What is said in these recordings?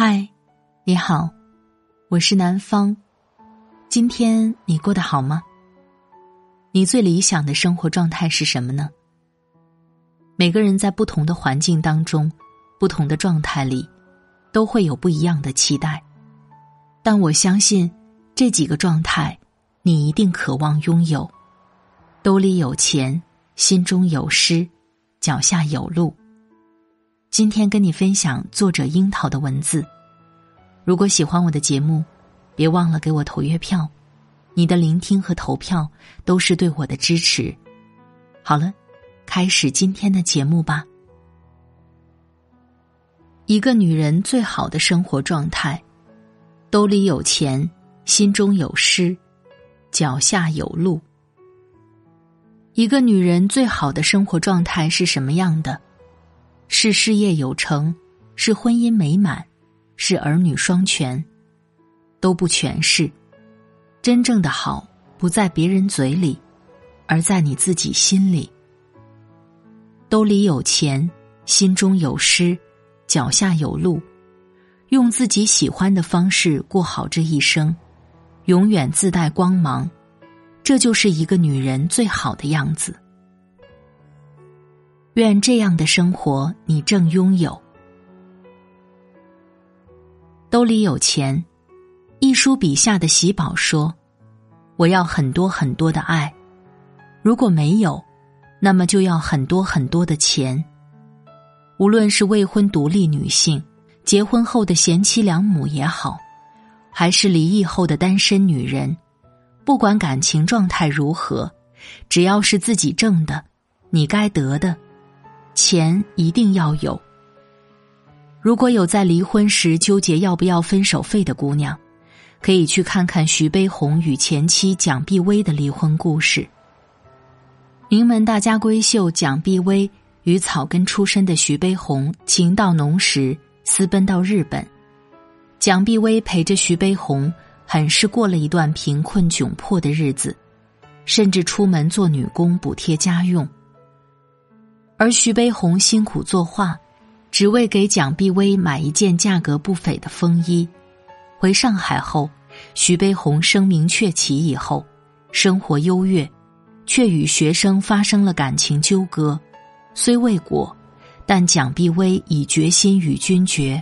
嗨，你好，我是南方。今天你过得好吗？你最理想的生活状态是什么呢？每个人在不同的环境当中、不同的状态里，都会有不一样的期待。但我相信，这几个状态，你一定渴望拥有：兜里有钱，心中有诗，脚下有路。今天跟你分享作者樱桃的文字。如果喜欢我的节目，别忘了给我投月票。你的聆听和投票都是对我的支持。好了，开始今天的节目吧。一个女人最好的生活状态：兜里有钱，心中有诗，脚下有路。一个女人最好的生活状态是什么样的？是事业有成，是婚姻美满，是儿女双全，都不全是。真正的好不在别人嘴里，而在你自己心里。兜里有钱，心中有诗，脚下有路，用自己喜欢的方式过好这一生，永远自带光芒，这就是一个女人最好的样子。愿这样的生活你正拥有。兜里有钱，一书笔下的喜宝说：“我要很多很多的爱，如果没有，那么就要很多很多的钱。无论是未婚独立女性，结婚后的贤妻良母也好，还是离异后的单身女人，不管感情状态如何，只要是自己挣的，你该得的。”钱一定要有。如果有在离婚时纠结要不要分手费的姑娘，可以去看看徐悲鸿与前妻蒋碧薇的离婚故事。名门大家闺秀蒋碧薇与草根出身的徐悲鸿情到浓时私奔到日本，蒋碧薇陪着徐悲鸿，很是过了一段贫困窘迫的日子，甚至出门做女工补贴家用。而徐悲鸿辛苦作画，只为给蒋碧薇买一件价格不菲的风衣。回上海后，徐悲鸿声名鹊起以后，生活优越，却与学生发生了感情纠葛，虽未果，但蒋碧薇已决心与君绝。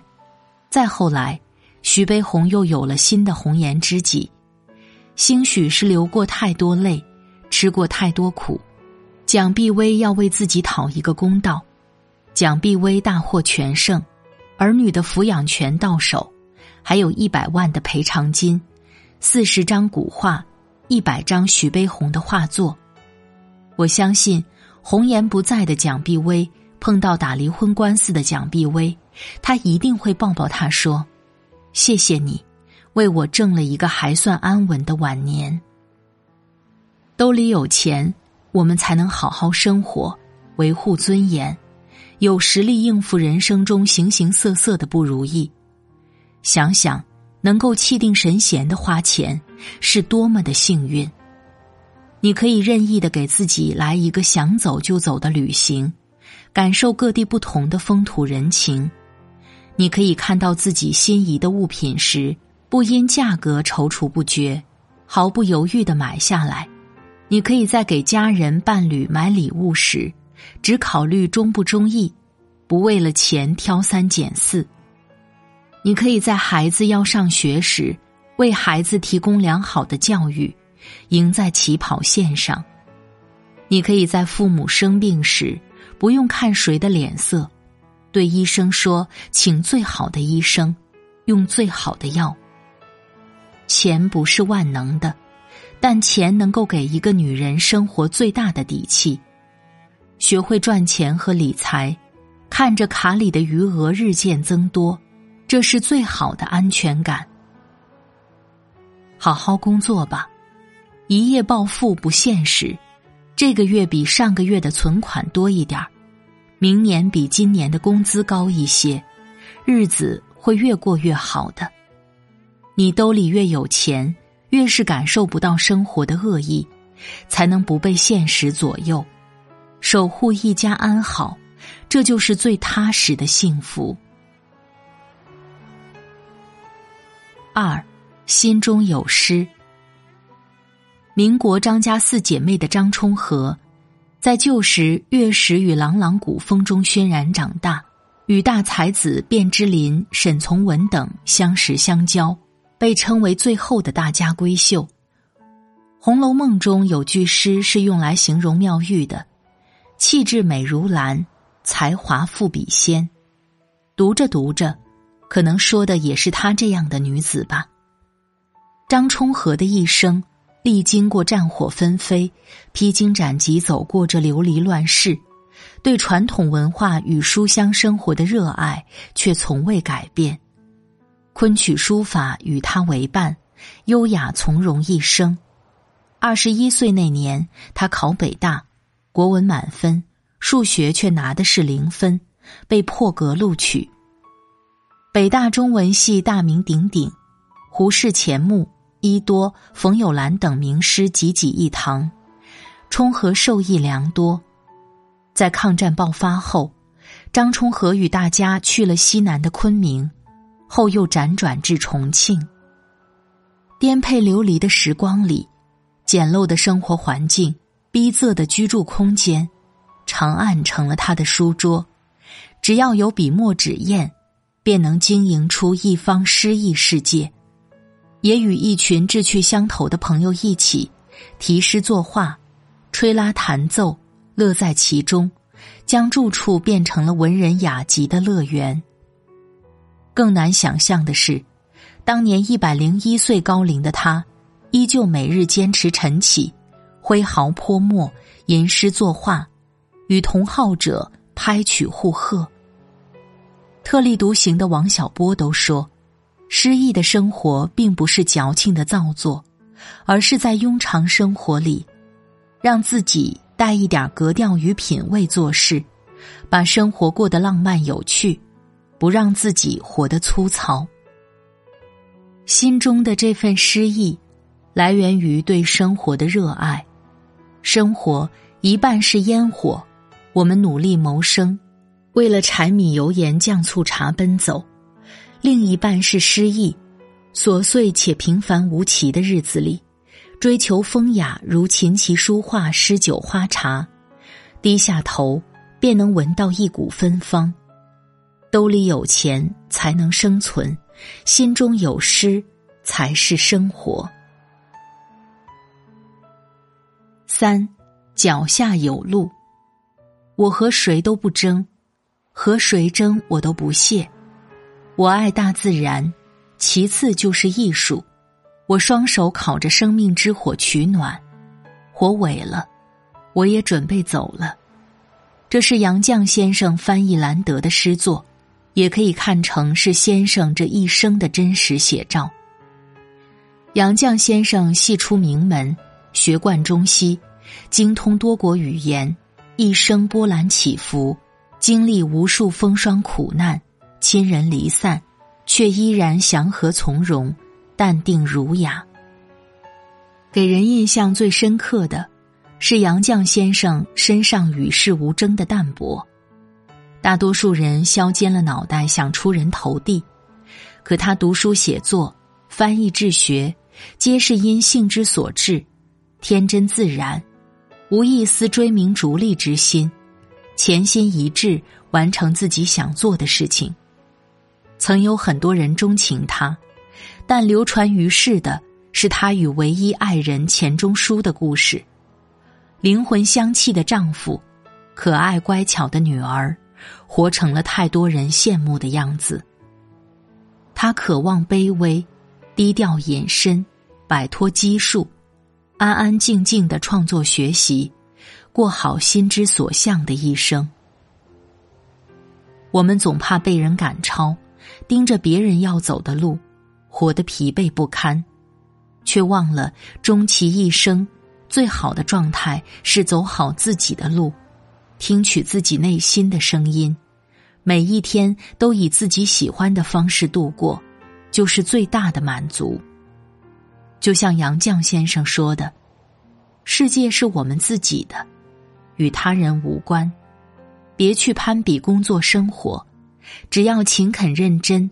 再后来，徐悲鸿又有了新的红颜知己，兴许是流过太多泪，吃过太多苦。蒋碧薇要为自己讨一个公道，蒋碧薇大获全胜，儿女的抚养权到手，还有一百万的赔偿金，四十张古画，一百张徐悲鸿的画作。我相信，红颜不在的蒋碧薇碰到打离婚官司的蒋碧薇，她一定会抱抱他说：“谢谢你，为我挣了一个还算安稳的晚年。兜里有钱。”我们才能好好生活，维护尊严，有实力应付人生中形形色色的不如意。想想能够气定神闲的花钱，是多么的幸运。你可以任意的给自己来一个想走就走的旅行，感受各地不同的风土人情。你可以看到自己心仪的物品时，不因价格踌躇不决，毫不犹豫的买下来。你可以在给家人、伴侣买礼物时，只考虑中不中意，不为了钱挑三拣四。你可以在孩子要上学时，为孩子提供良好的教育，赢在起跑线上。你可以在父母生病时，不用看谁的脸色，对医生说：“请最好的医生，用最好的药。”钱不是万能的。但钱能够给一个女人生活最大的底气。学会赚钱和理财，看着卡里的余额日渐增多，这是最好的安全感。好好工作吧，一夜暴富不现实。这个月比上个月的存款多一点儿，明年比今年的工资高一些，日子会越过越好的。你兜里越有钱，越是感受不到生活的恶意，才能不被现实左右，守护一家安好，这就是最踏实的幸福。二，心中有诗。民国张家四姐妹的张充和，在旧时乐史与朗朗古风中渲染长大，与大才子卞之琳、沈从文等相识相交，被称为最后的大家闺秀。《红楼梦》中有句诗是用来形容妙玉的：“气质美如兰，才华富比仙。”读着读着，可能说的也是她这样的女子吧。张充和的一生。历经过战火纷飞，披荆斩棘走过这流离乱世，对传统文化与书香生活的热爱却从未改变。昆曲书法与他为伴，优雅从容一生。二十一岁那年，他考北大，国文满分，数学却拿的是零分，被破格录取。北大中文系大名鼎鼎，胡适、钱穆。伊多、冯友兰等名师济济一堂，冲和受益良多。在抗战爆发后，张充和与大家去了西南的昆明，后又辗转至重庆。颠沛流离的时光里，简陋的生活环境、逼仄的居住空间，长案成了他的书桌。只要有笔墨纸砚，便能经营出一方诗意世界。也与一群志趣相投的朋友一起题诗作画、吹拉弹奏，乐在其中，将住处变成了文人雅集的乐园。更难想象的是，当年一百零一岁高龄的他，依旧每日坚持晨起，挥毫泼墨，吟诗作画，与同好者拍曲互贺。特立独行的王小波都说。诗意的生活并不是矫情的造作，而是在庸常生活里，让自己带一点格调与品味做事，把生活过得浪漫有趣，不让自己活得粗糙。心中的这份诗意，来源于对生活的热爱。生活一半是烟火，我们努力谋生，为了柴米油盐酱醋茶奔走。另一半是诗意，琐碎且平凡无奇的日子里，追求风雅如琴棋书画诗酒花茶，低下头便能闻到一股芬芳。兜里有钱才能生存，心中有诗才是生活。三，脚下有路，我和谁都不争，和谁争我都不屑。我爱大自然，其次就是艺术。我双手烤着生命之火取暖，火萎了，我也准备走了。这是杨绛先生翻译兰德的诗作，也可以看成是先生这一生的真实写照。杨绛先生系出名门，学贯中西，精通多国语言，一生波澜起伏，经历无数风霜苦难。亲人离散，却依然祥和从容、淡定儒雅。给人印象最深刻的，是杨绛先生身上与世无争的淡泊。大多数人削尖了脑袋想出人头地，可他读书写作、翻译治学，皆是因性之所至，天真自然，无一丝追名逐利之心，潜心一致完成自己想做的事情。曾有很多人钟情他，但流传于世的是他与唯一爱人钱钟书的故事。灵魂相契的丈夫，可爱乖巧的女儿，活成了太多人羡慕的样子。他渴望卑微，低调隐身，摆脱拘束，安安静静的创作学习，过好心之所向的一生。我们总怕被人赶超，盯着别人要走的路，活得疲惫不堪，却忘了终其一生，最好的状态是走好自己的路，听取自己内心的声音，每一天都以自己喜欢的方式度过，就是最大的满足。就像杨绛先生说的：“世界是我们自己的，与他人无关。”别去攀比工作生活，只要勤恳认真，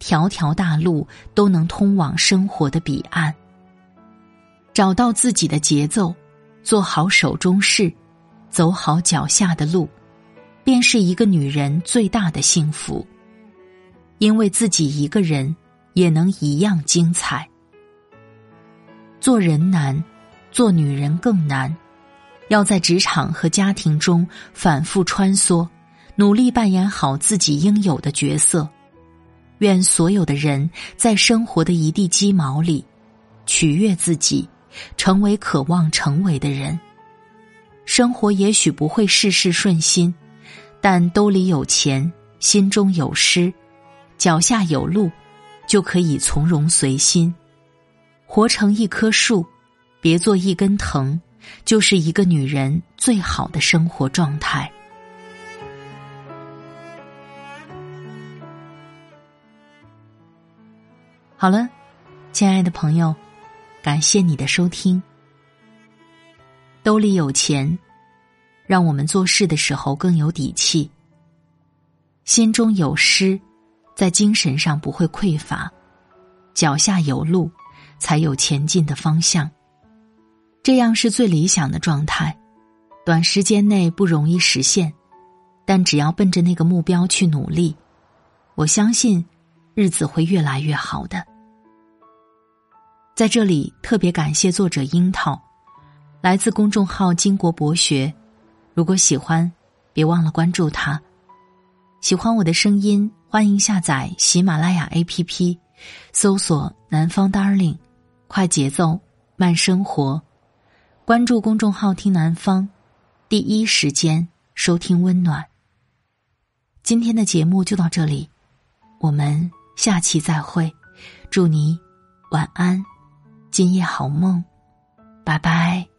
条条大路都能通往生活的彼岸。找到自己的节奏，做好手中事，走好脚下的路，便是一个女人最大的幸福。因为自己一个人也能一样精彩。做人难，做女人更难。要在职场和家庭中反复穿梭，努力扮演好自己应有的角色。愿所有的人在生活的一地鸡毛里取悦自己，成为渴望成为的人。生活也许不会事事顺心，但兜里有钱，心中有诗，脚下有路，就可以从容随心。活成一棵树，别做一根藤。就是一个女人最好的生活状态。好了，亲爱的朋友，感谢你的收听。兜里有钱，让我们做事的时候更有底气；心中有诗，在精神上不会匮乏；脚下有路，才有前进的方向。这样是最理想的状态，短时间内不容易实现，但只要奔着那个目标去努力，我相信日子会越来越好的。在这里特别感谢作者樱桃，来自公众号“金国博学”。如果喜欢，别忘了关注他。喜欢我的声音，欢迎下载喜马拉雅 APP，搜索“南方 Darling”，快节奏慢生活。关注公众号“听南方”，第一时间收听温暖。今天的节目就到这里，我们下期再会。祝你晚安，今夜好梦，拜拜。